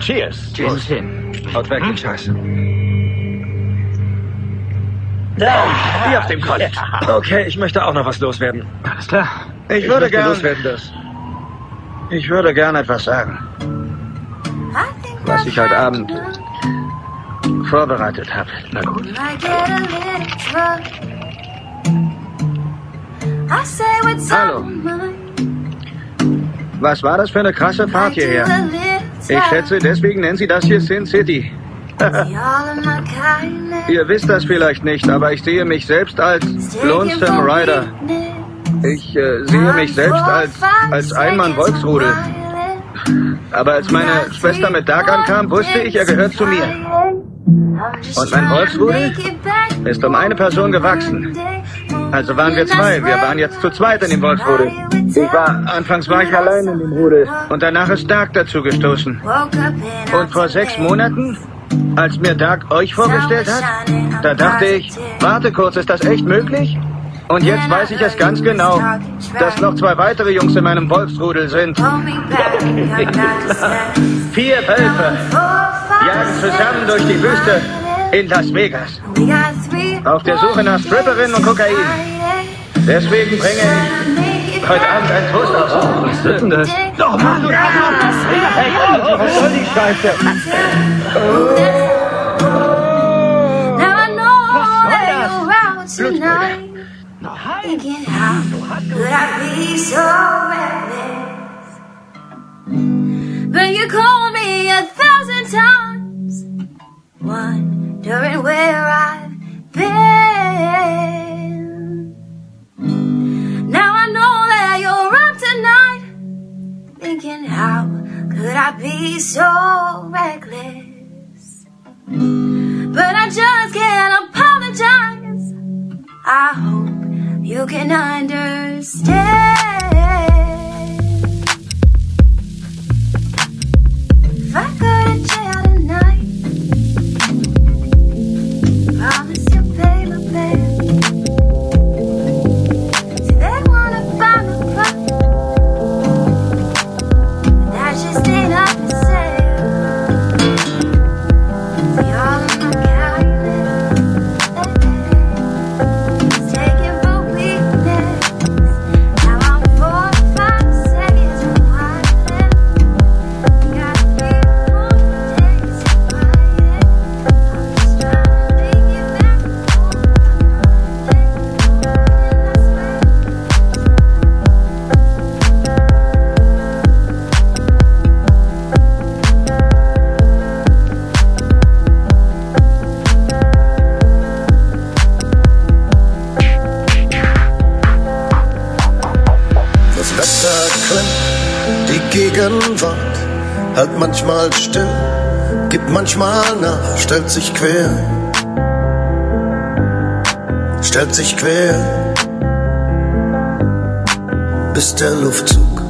Cheers. Cheers. hin. Haut weg, den Scheiß. Wie auf dem College. Okay, ich möchte auch noch was loswerden. Alles klar. Ich, würde möchte gern loswerden das. Ich würde gern etwas sagen. Was ich heute Abend vorbereitet habe. Na gut. Hallo. Was war das für eine krasse Fahrt hierher? Ich schätze, deswegen nennen Sie das hier Sin City. Ihr wisst das vielleicht nicht, aber ich sehe mich selbst als Lonesome Rider. Ich äh, sehe mich selbst als, als Einmann-Volksrudel. Aber als meine Schwester mit Dark ankam, wusste ich, er gehört zu mir. Und mein Volksrudel ist um eine Person gewachsen. Also waren wir zwei. Wir waren jetzt zu zweit in dem Wolfsrudel. Ich war, anfangs war ich allein in dem Rudel. Und danach ist Dark dazu gestoßen. Und vor sechs Monaten, als mir Dark euch vorgestellt hat, da dachte ich, warte kurz, ist das echt möglich? Und jetzt weiß ich es ganz genau, dass noch zwei weitere Jungs in meinem Wolfsrudel sind. Vier Wölfe jagen zusammen durch die Wüste in Las Vegas. Auf der Suche nach Stripperinnen und Kokain. Deswegen bringe ich heute Abend einen Toast aus. Was wird denn das? Doch, Mann, du Hey, was soll die Scheiße? Was soll das? Thinking how could I be so reckless? But you called me a thousand times, wondering where I've been. Now I know that you're up tonight, thinking how could I be so reckless? But I just can't apologize. I hope you can understand. If I go manchmal still, gibt manchmal nach, stellt sich quer, stellt sich quer, bis der Luftzug,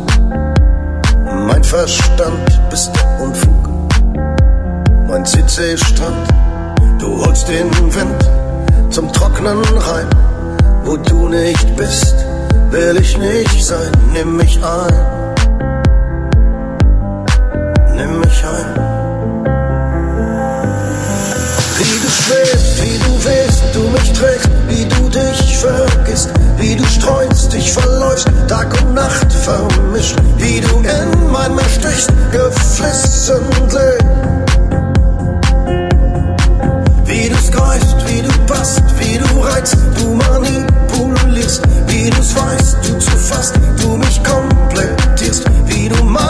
mein Verstand, bis der Unfug, mein CC-Strand, du holst den Wind zum trockenen Reim, wo du nicht bist will ich nicht sein, nimm mich ein. Mich ein. Wie du schwebst, wie du wehst, du mich trägst, wie du dich vergisst, wie du streunst, dich verläufst, Tag und Nacht vermischt, wie du in mein stichst, geflissentlich. Wie du greifst, wie du passt, wie du reizt, du manipulierst, wie du's weißt, du zu fast, du mich komplettierst, wie du meine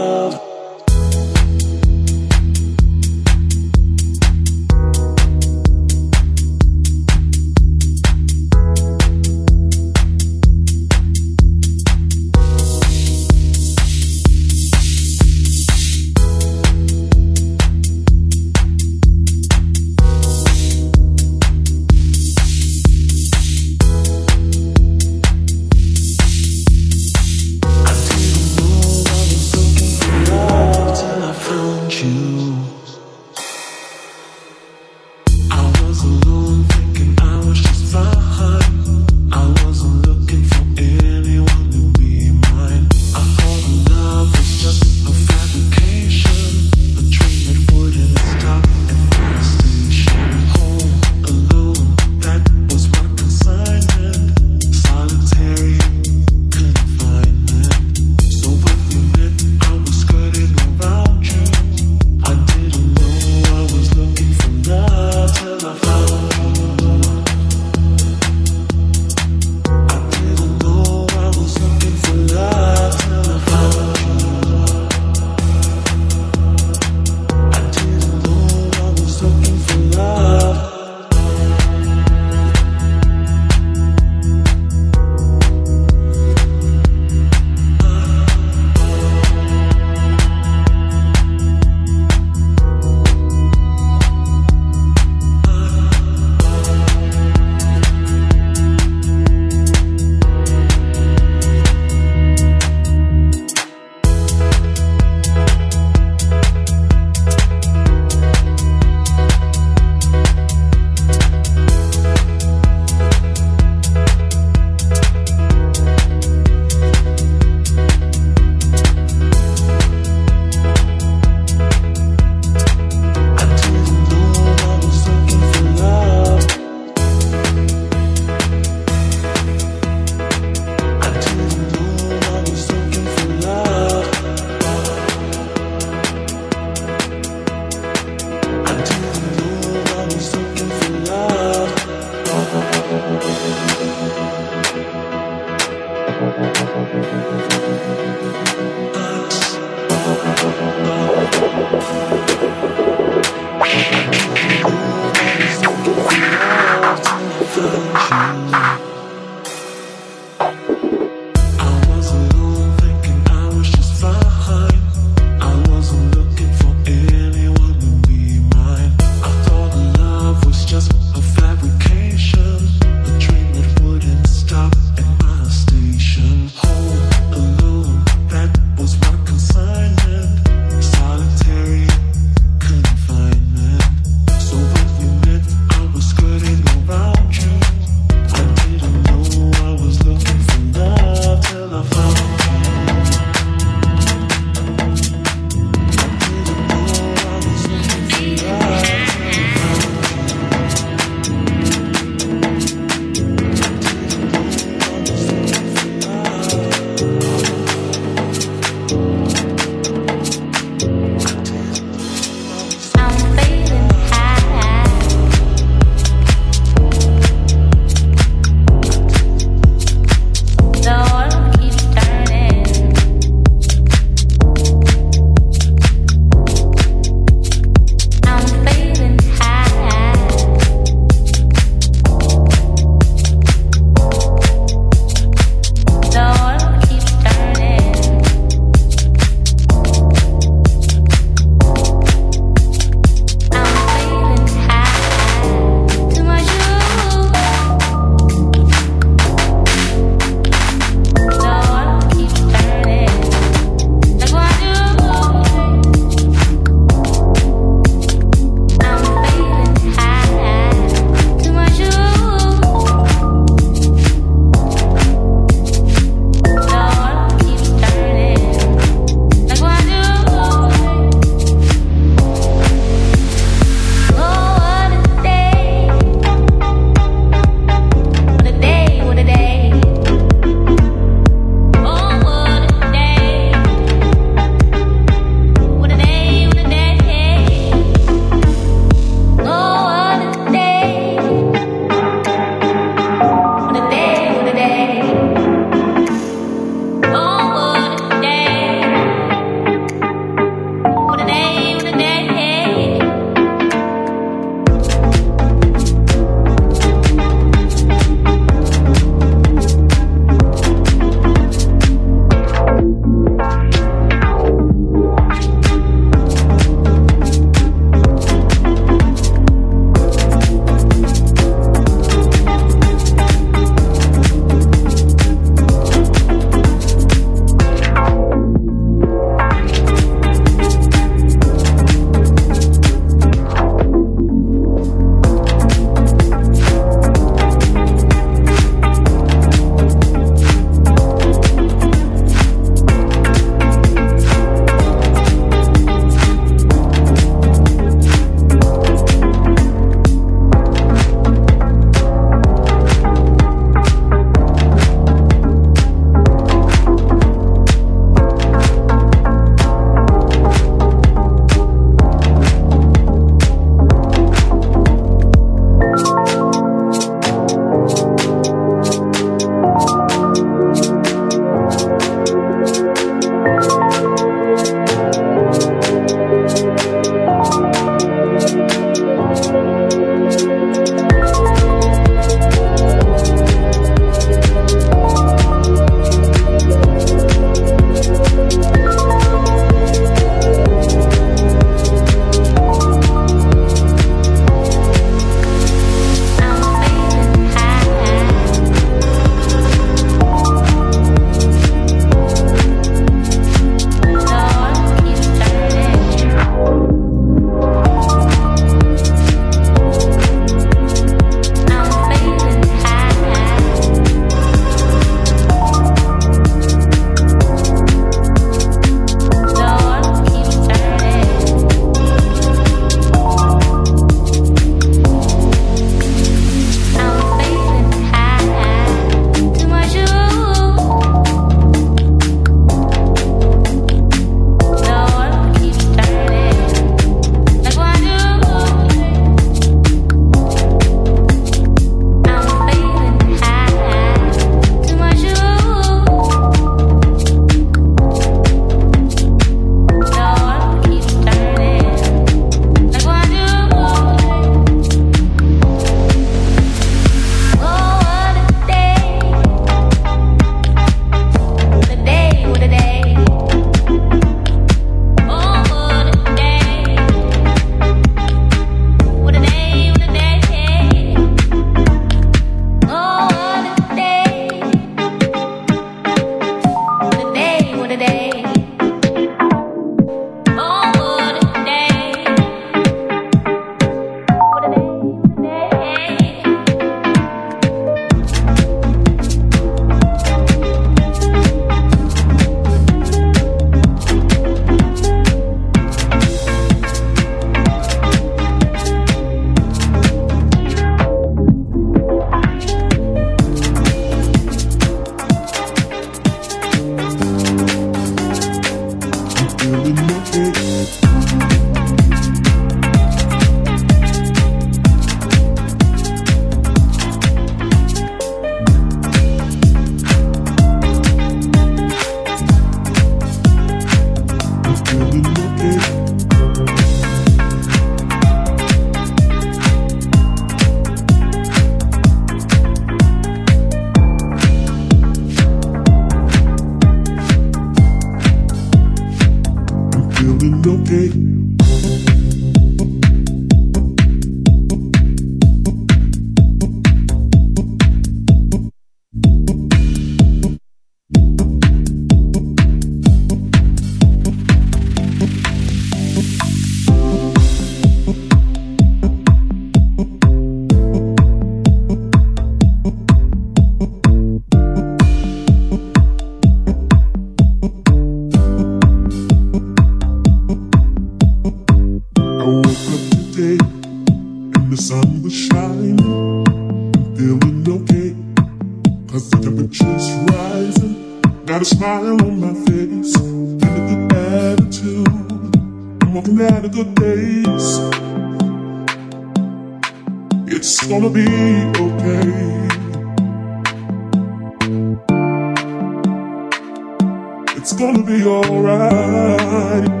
It's gonna be alright.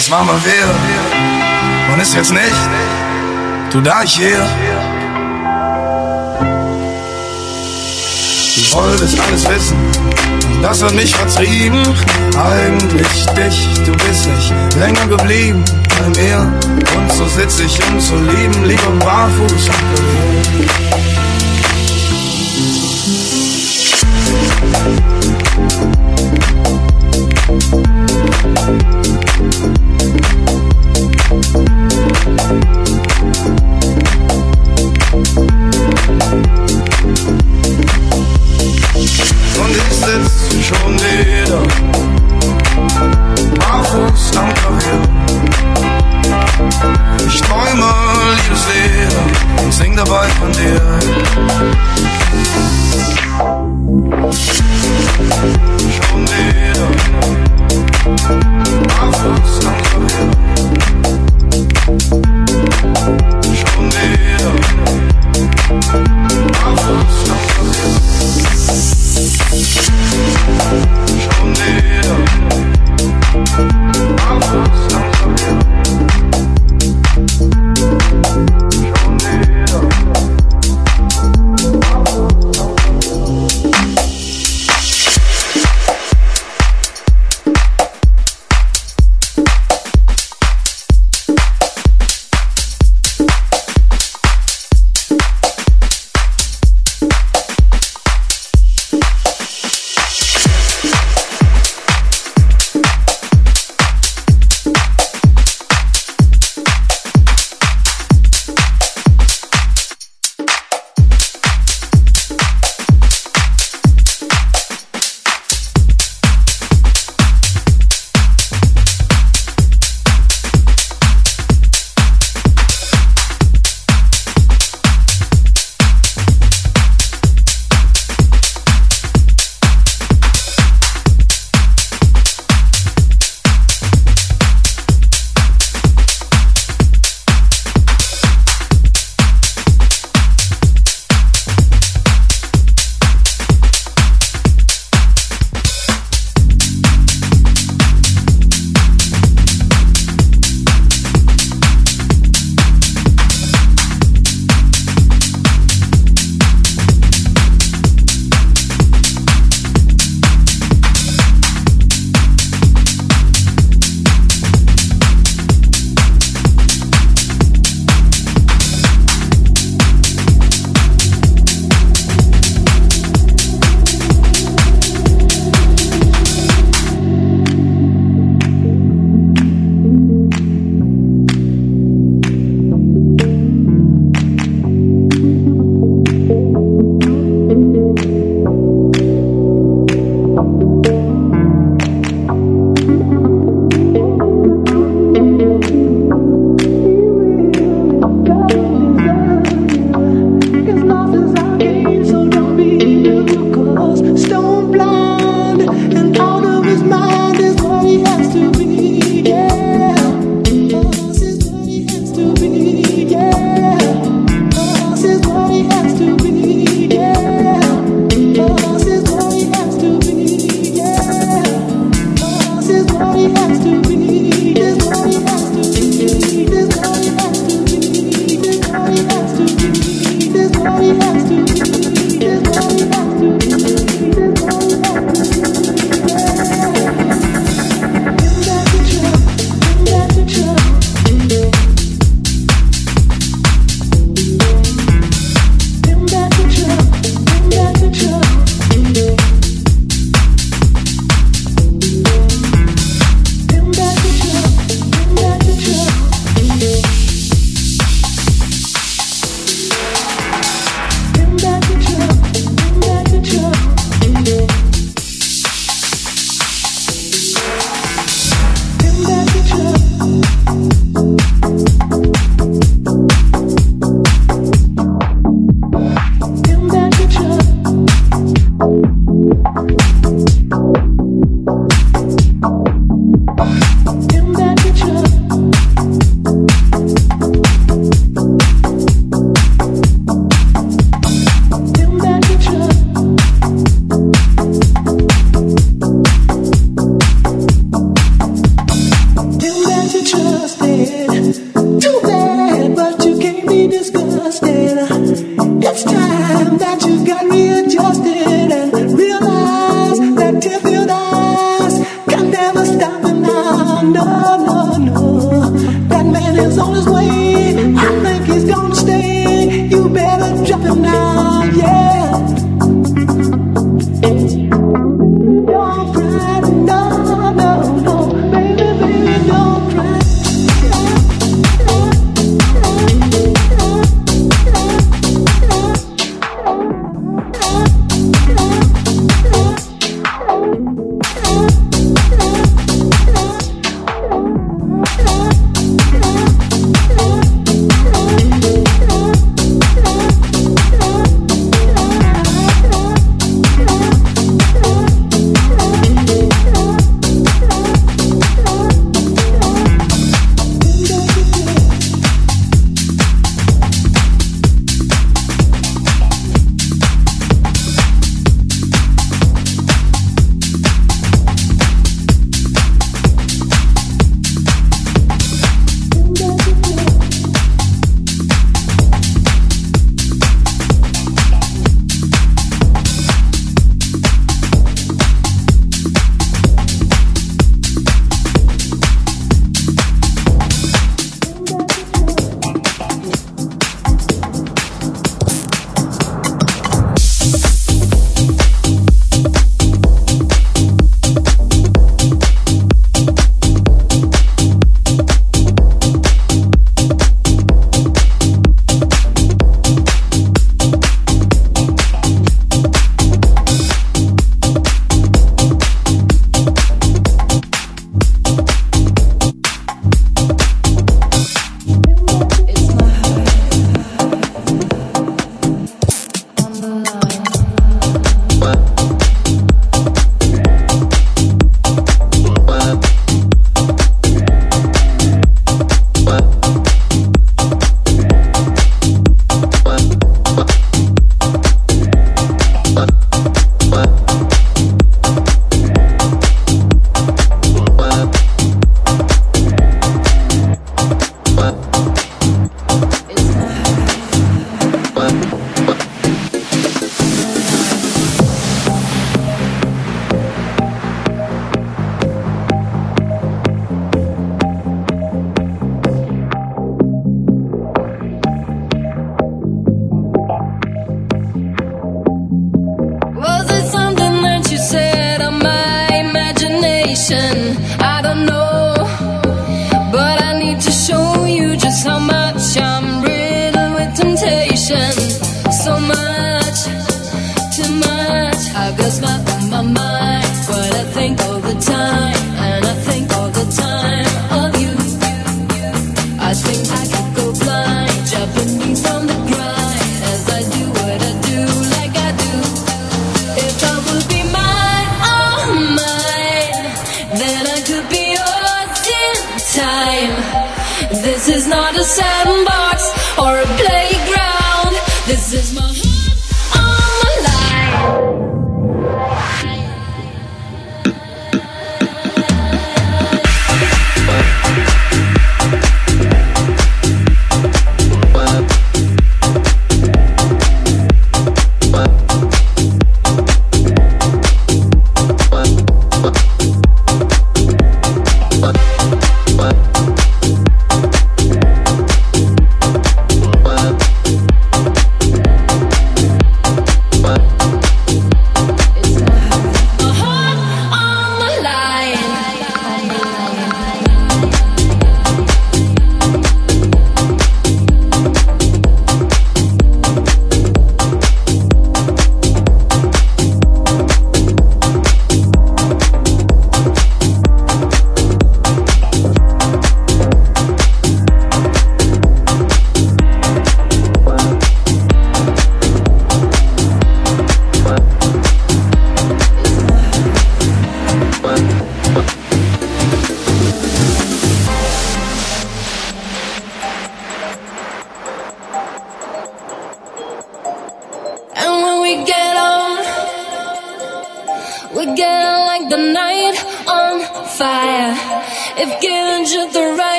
Das war mal wir und ist jetzt nicht. Du da ich hier. Du wolltest alles wissen das hat mich vertrieben. Eigentlich dich, du bist nicht länger geblieben bei mir. Und so sitz ich, um zu lieben, lieber barfuß am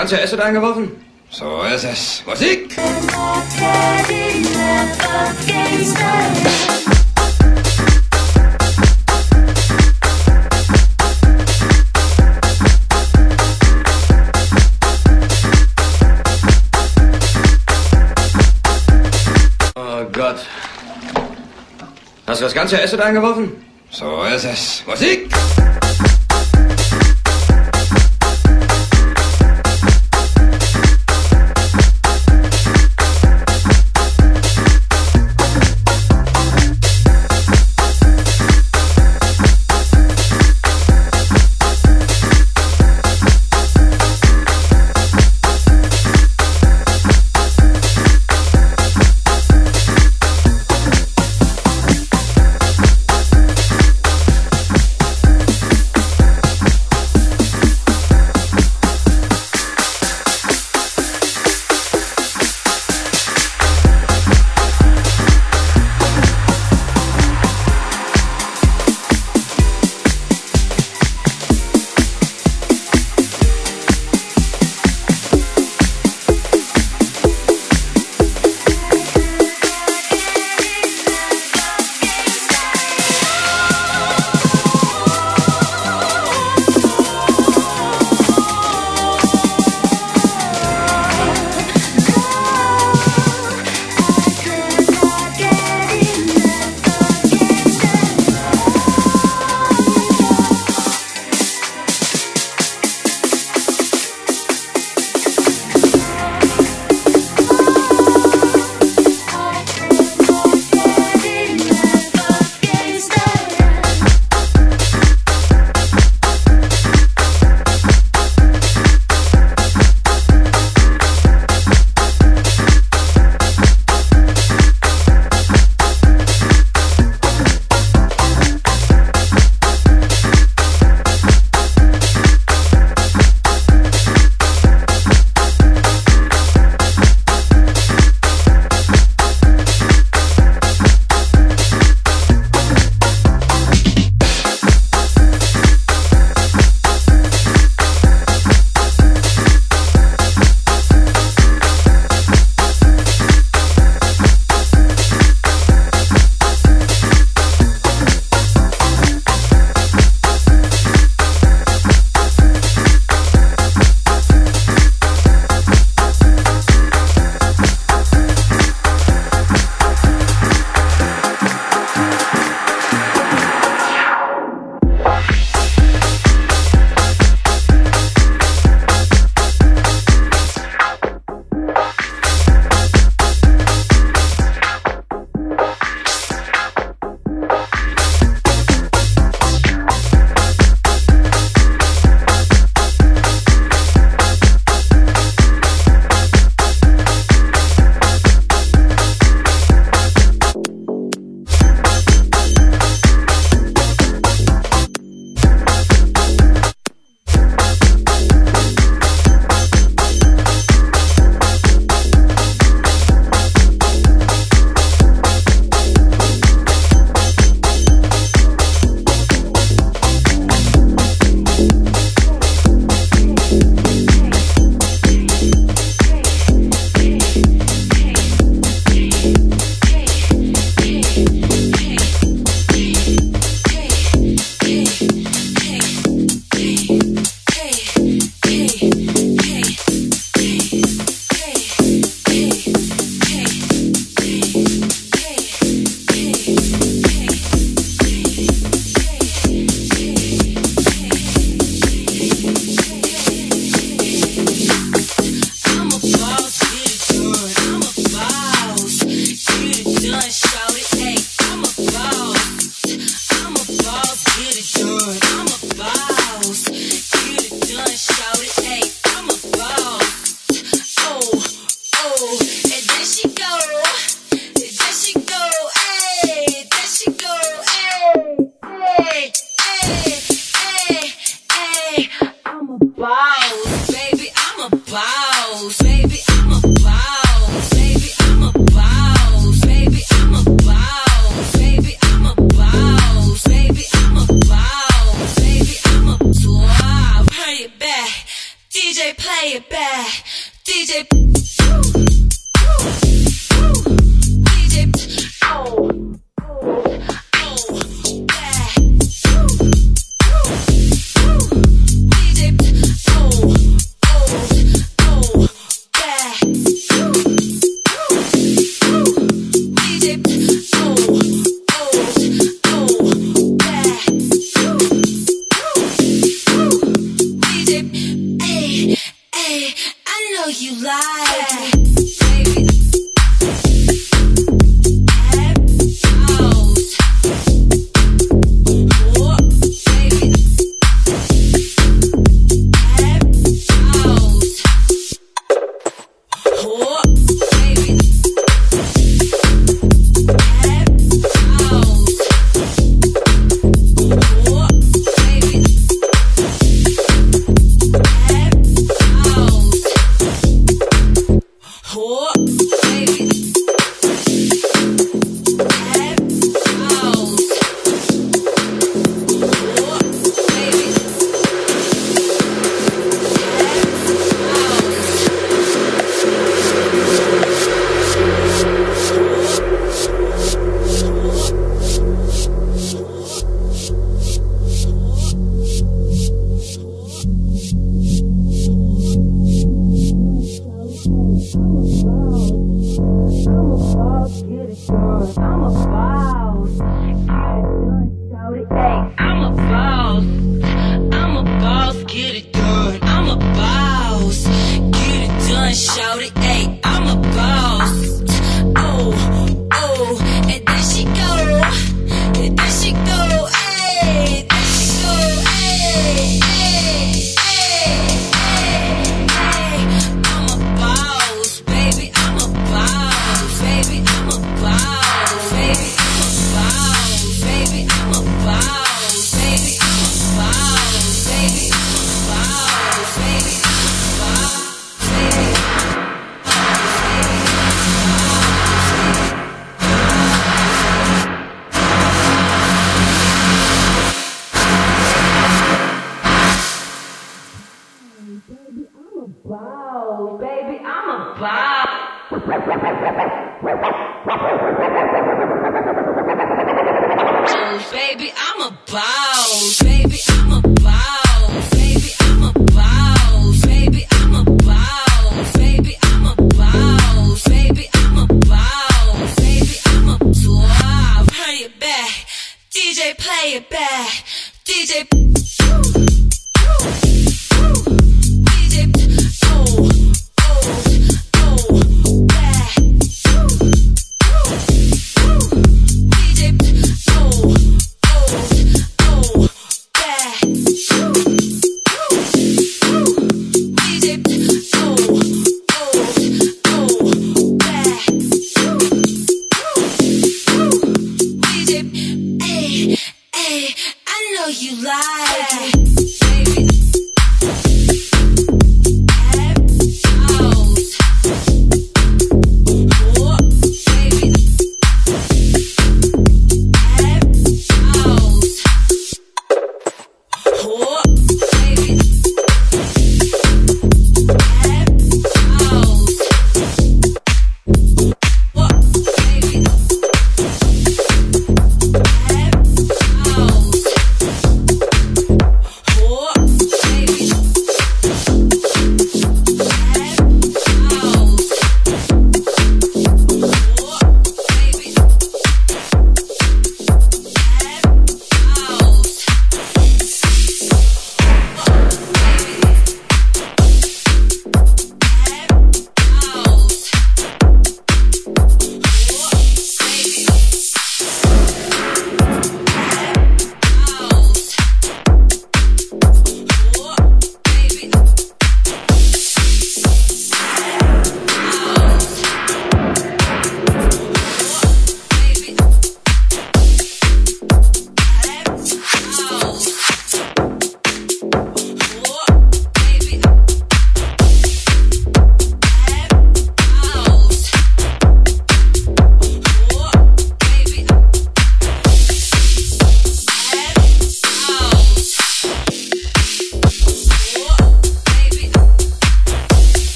ganze Asset eingeworfen? So ist es. Musik! Oh Gott. Hast du das ganze Asset eingeworfen? So ist es. Musik!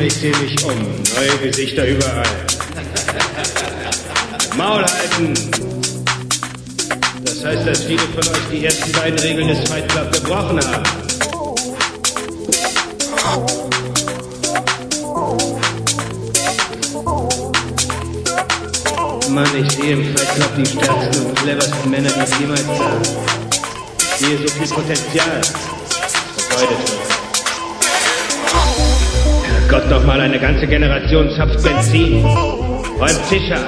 Ich sehe mich um. Neue Gesichter überall. Maul halten! Das heißt, dass viele von euch die ersten beiden Regeln des Fight Club gebrochen haben. Mann, ich sehe im Fight Club die stärksten und cleversten Männer, die ich jemals. Ich sehe so viel Potenzial. Vergeudet wird. Herrgott, noch mal eine ganze Generation zapft Benzin. Räumt Tischer.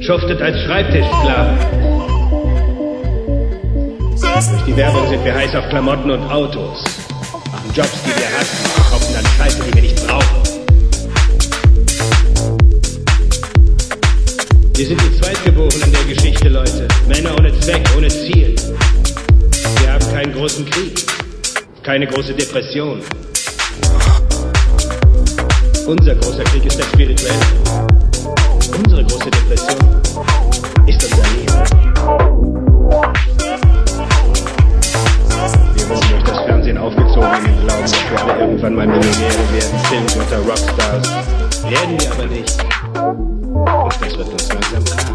Schuftet als Schreibtischsklaven. Durch die Werbung sind wir heiß auf Klamotten und Autos. Machen Jobs, die wir hassen. Kaufen dann Scheiße, die wir nicht brauchen. Wir sind die Zweitgeborenen der Geschichte, Leute. Männer ohne Zweck, ohne Ziel. Wir haben keinen großen Krieg. Keine große Depression. Unser großer Krieg ist der spirituelle. Unsere große Depression ist unser Leben. Wir wurden durch das Fernsehen aufgezogen in Glauben, dass wir alle irgendwann mal Millionäre werden, Filmgötter, Rockstars. Werden wir aber nicht. Und das wird uns langsam klar.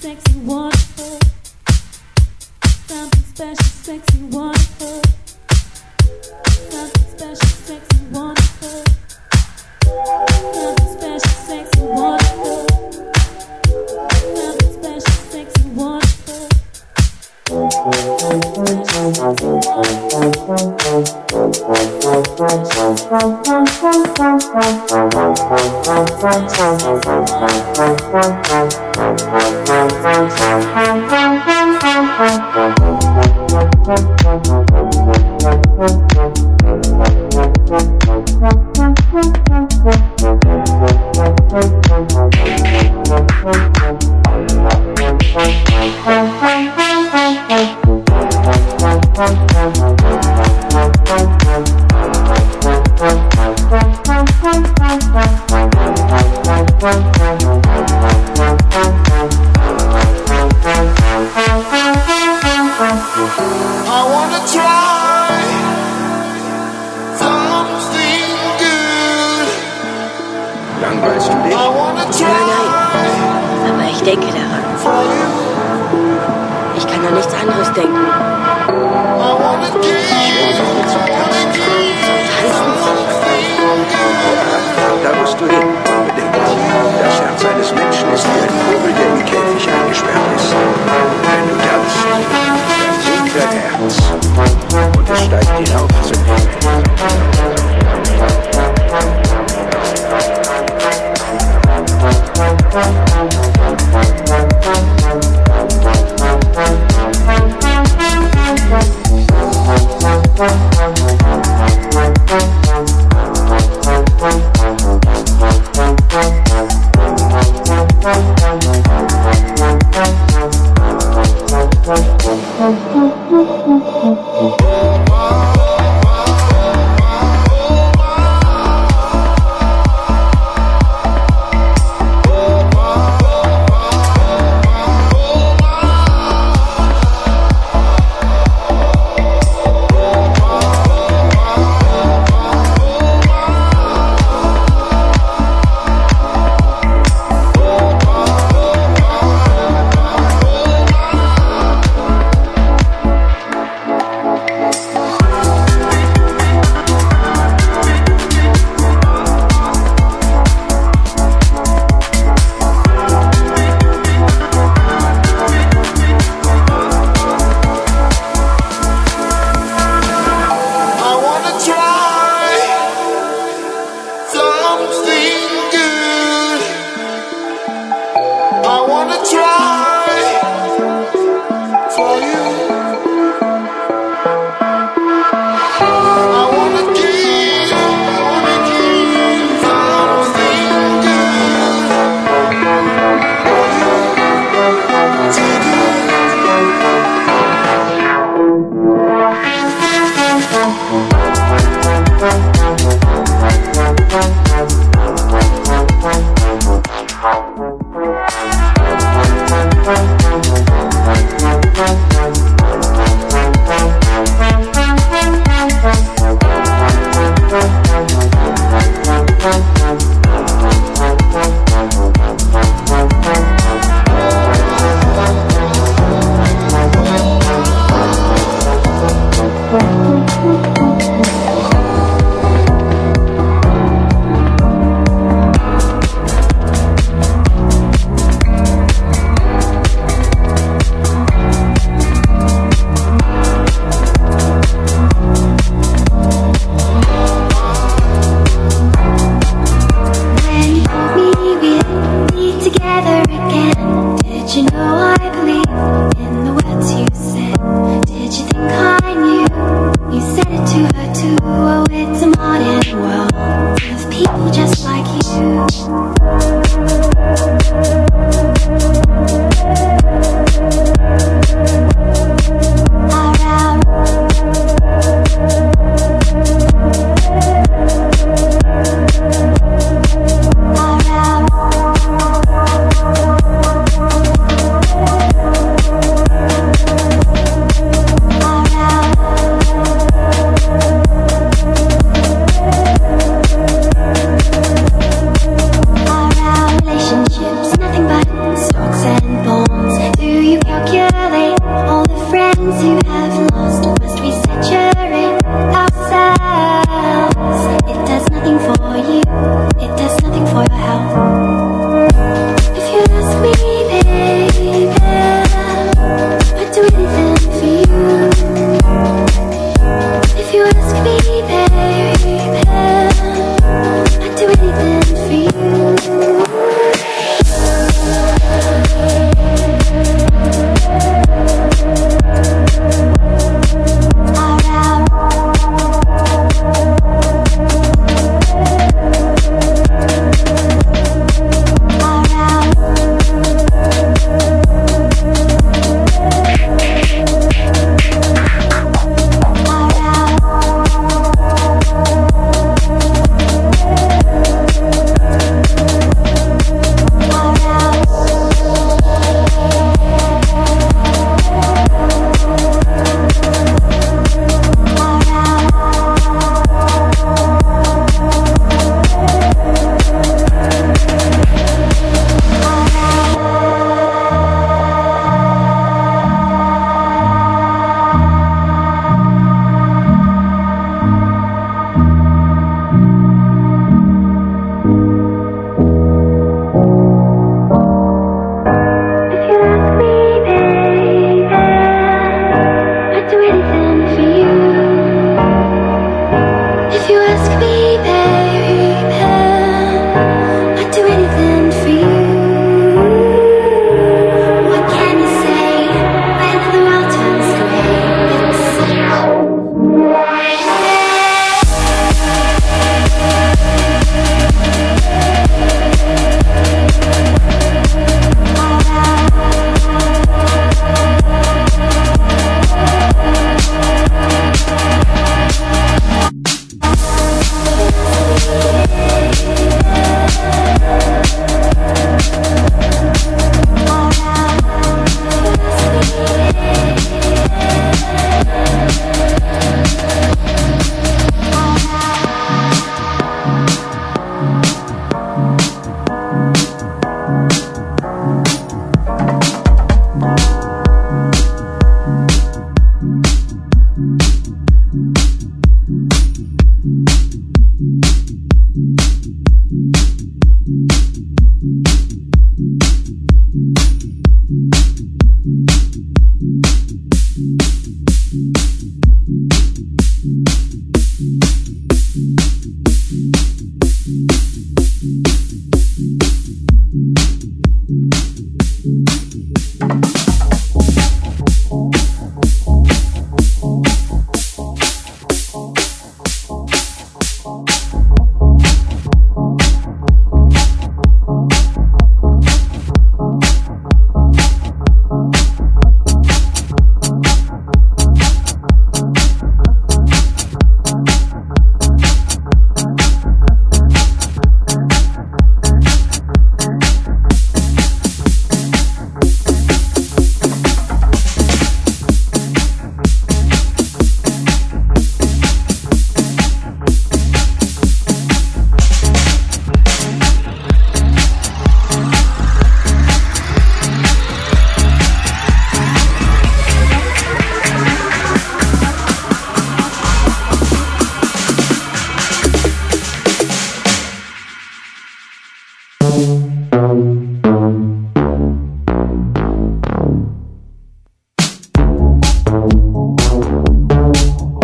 sexy, wonderful. Something special, sexy, wonderful.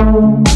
Música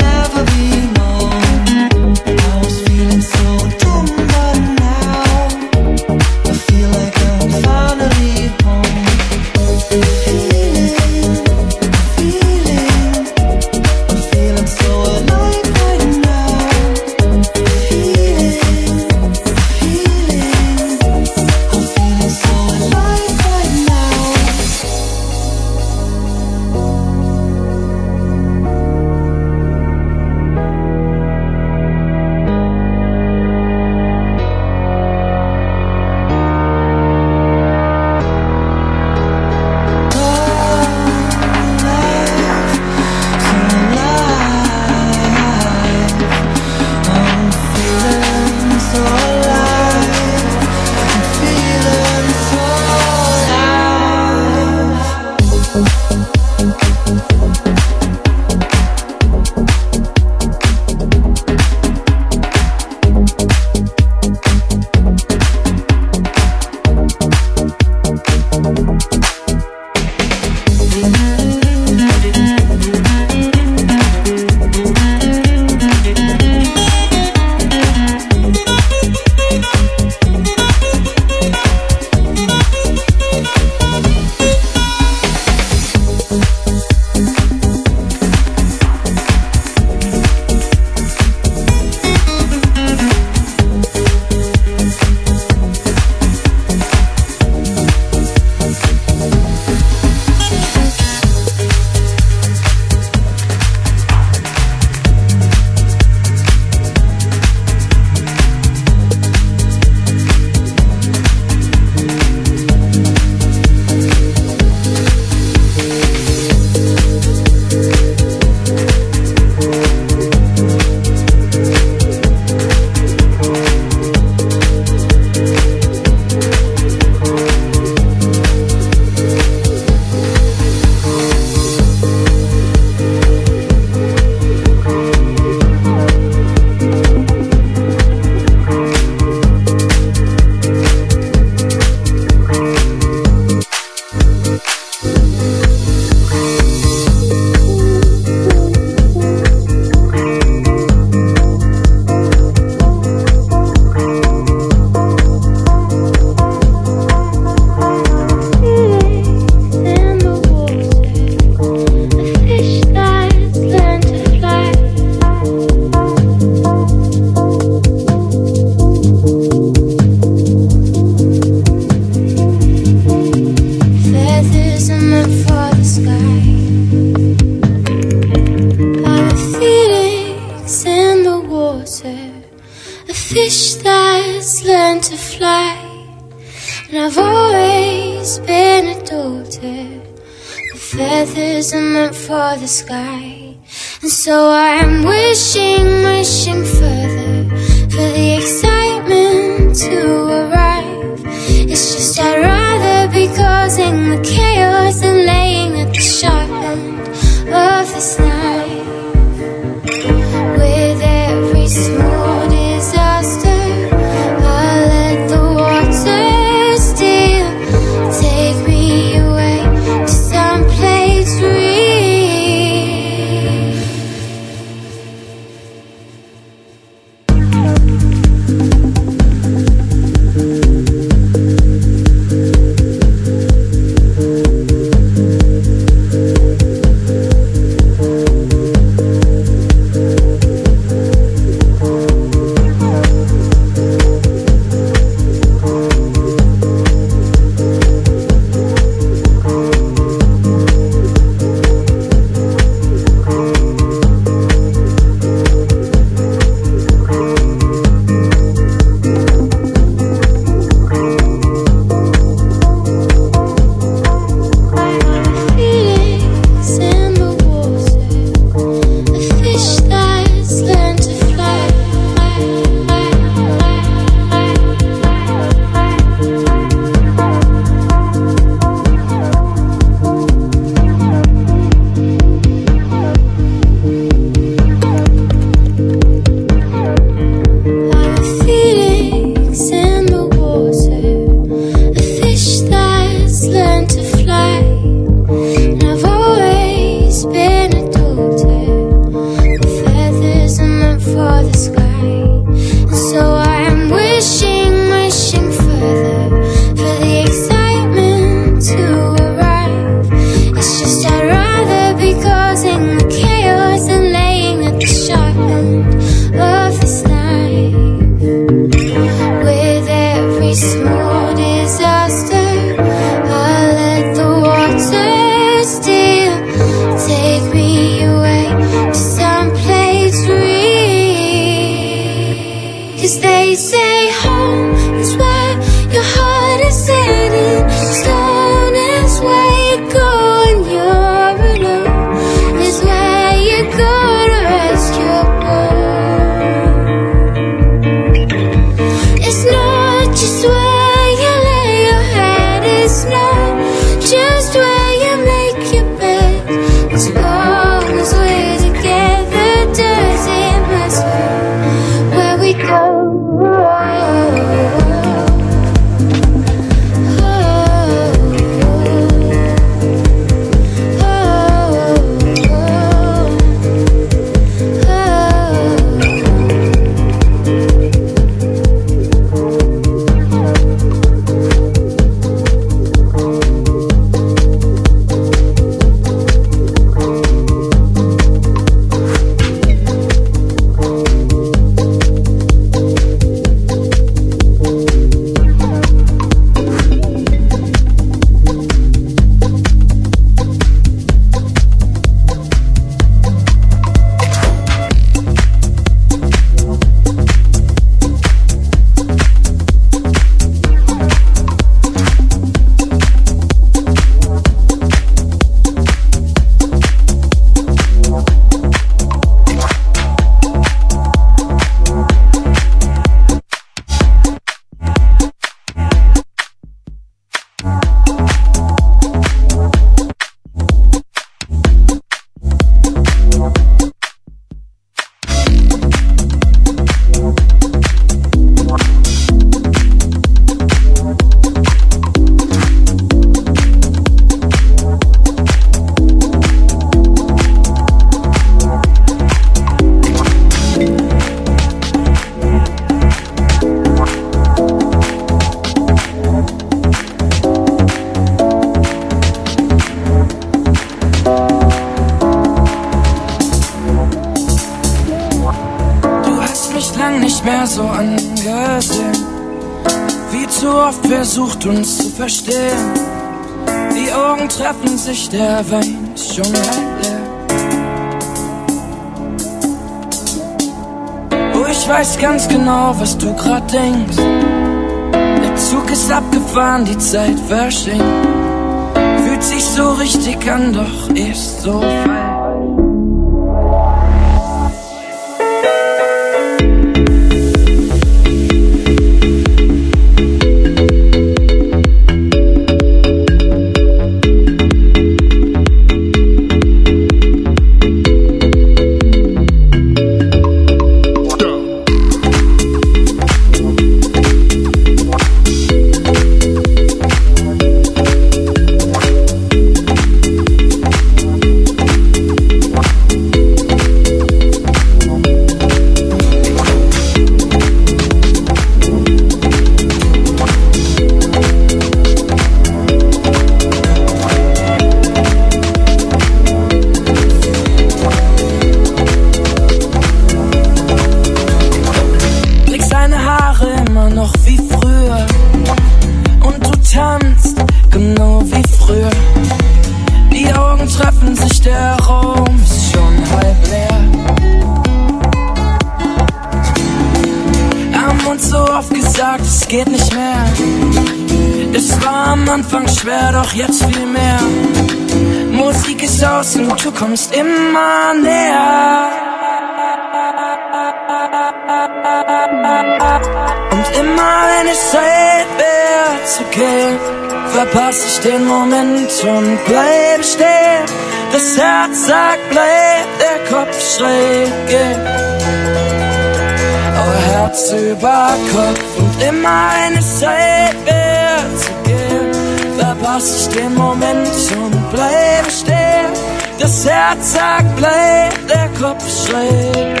über Kopf und immer wenn es Zeit wird zu gehen, verpasse ich den Moment und bleibe stehen. Das Herz sagt, bleib, der Kopf schräg.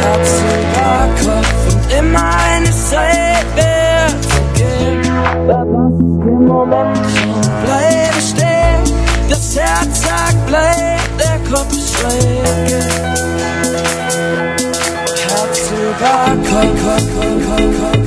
Herz über Kopf und immer eine Zeit wird vergehen. Verpasst den Moment und bleibe stehen. Das Herz sagt, bleib, der Kopf schräg. Herz über Kopf, Kopf, Kopf, Kopf, Kopf.